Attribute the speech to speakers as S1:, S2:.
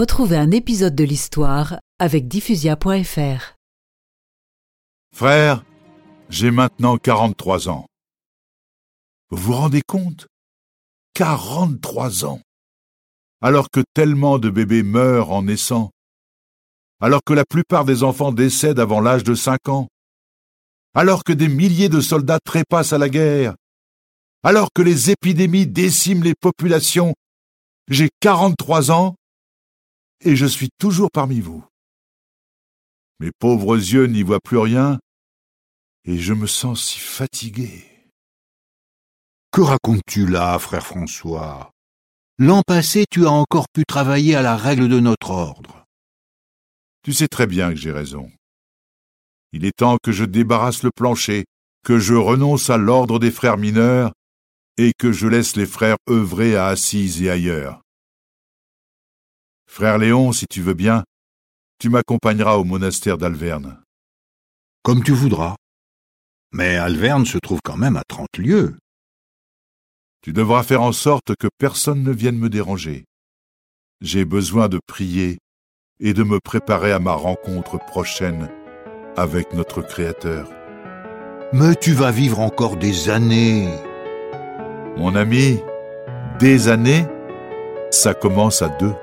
S1: Retrouvez un épisode de l'histoire avec diffusia.fr.
S2: Frère, j'ai maintenant 43 ans. Vous vous rendez compte? 43 ans Alors que tellement de bébés meurent en naissant. Alors que la plupart des enfants décèdent avant l'âge de 5 ans. Alors que des milliers de soldats trépassent à la guerre. Alors que les épidémies déciment les populations. J'ai 43 ans et je suis toujours parmi vous. Mes pauvres yeux n'y voient plus rien, et je me sens si fatigué.
S3: Que racontes-tu là, frère François? L'an passé, tu as encore pu travailler à la règle de notre ordre.
S2: Tu sais très bien que j'ai raison. Il est temps que je débarrasse le plancher, que je renonce à l'ordre des frères mineurs, et que je laisse les frères œuvrer à Assise et ailleurs. Frère Léon, si tu veux bien, tu m'accompagneras au monastère d'Alverne.
S3: Comme tu voudras. Mais Alverne se trouve quand même à trente lieues.
S2: Tu devras faire en sorte que personne ne vienne me déranger. J'ai besoin de prier et de me préparer à ma rencontre prochaine avec notre Créateur.
S3: Mais tu vas vivre encore des années.
S2: Mon ami, des années, ça commence à deux.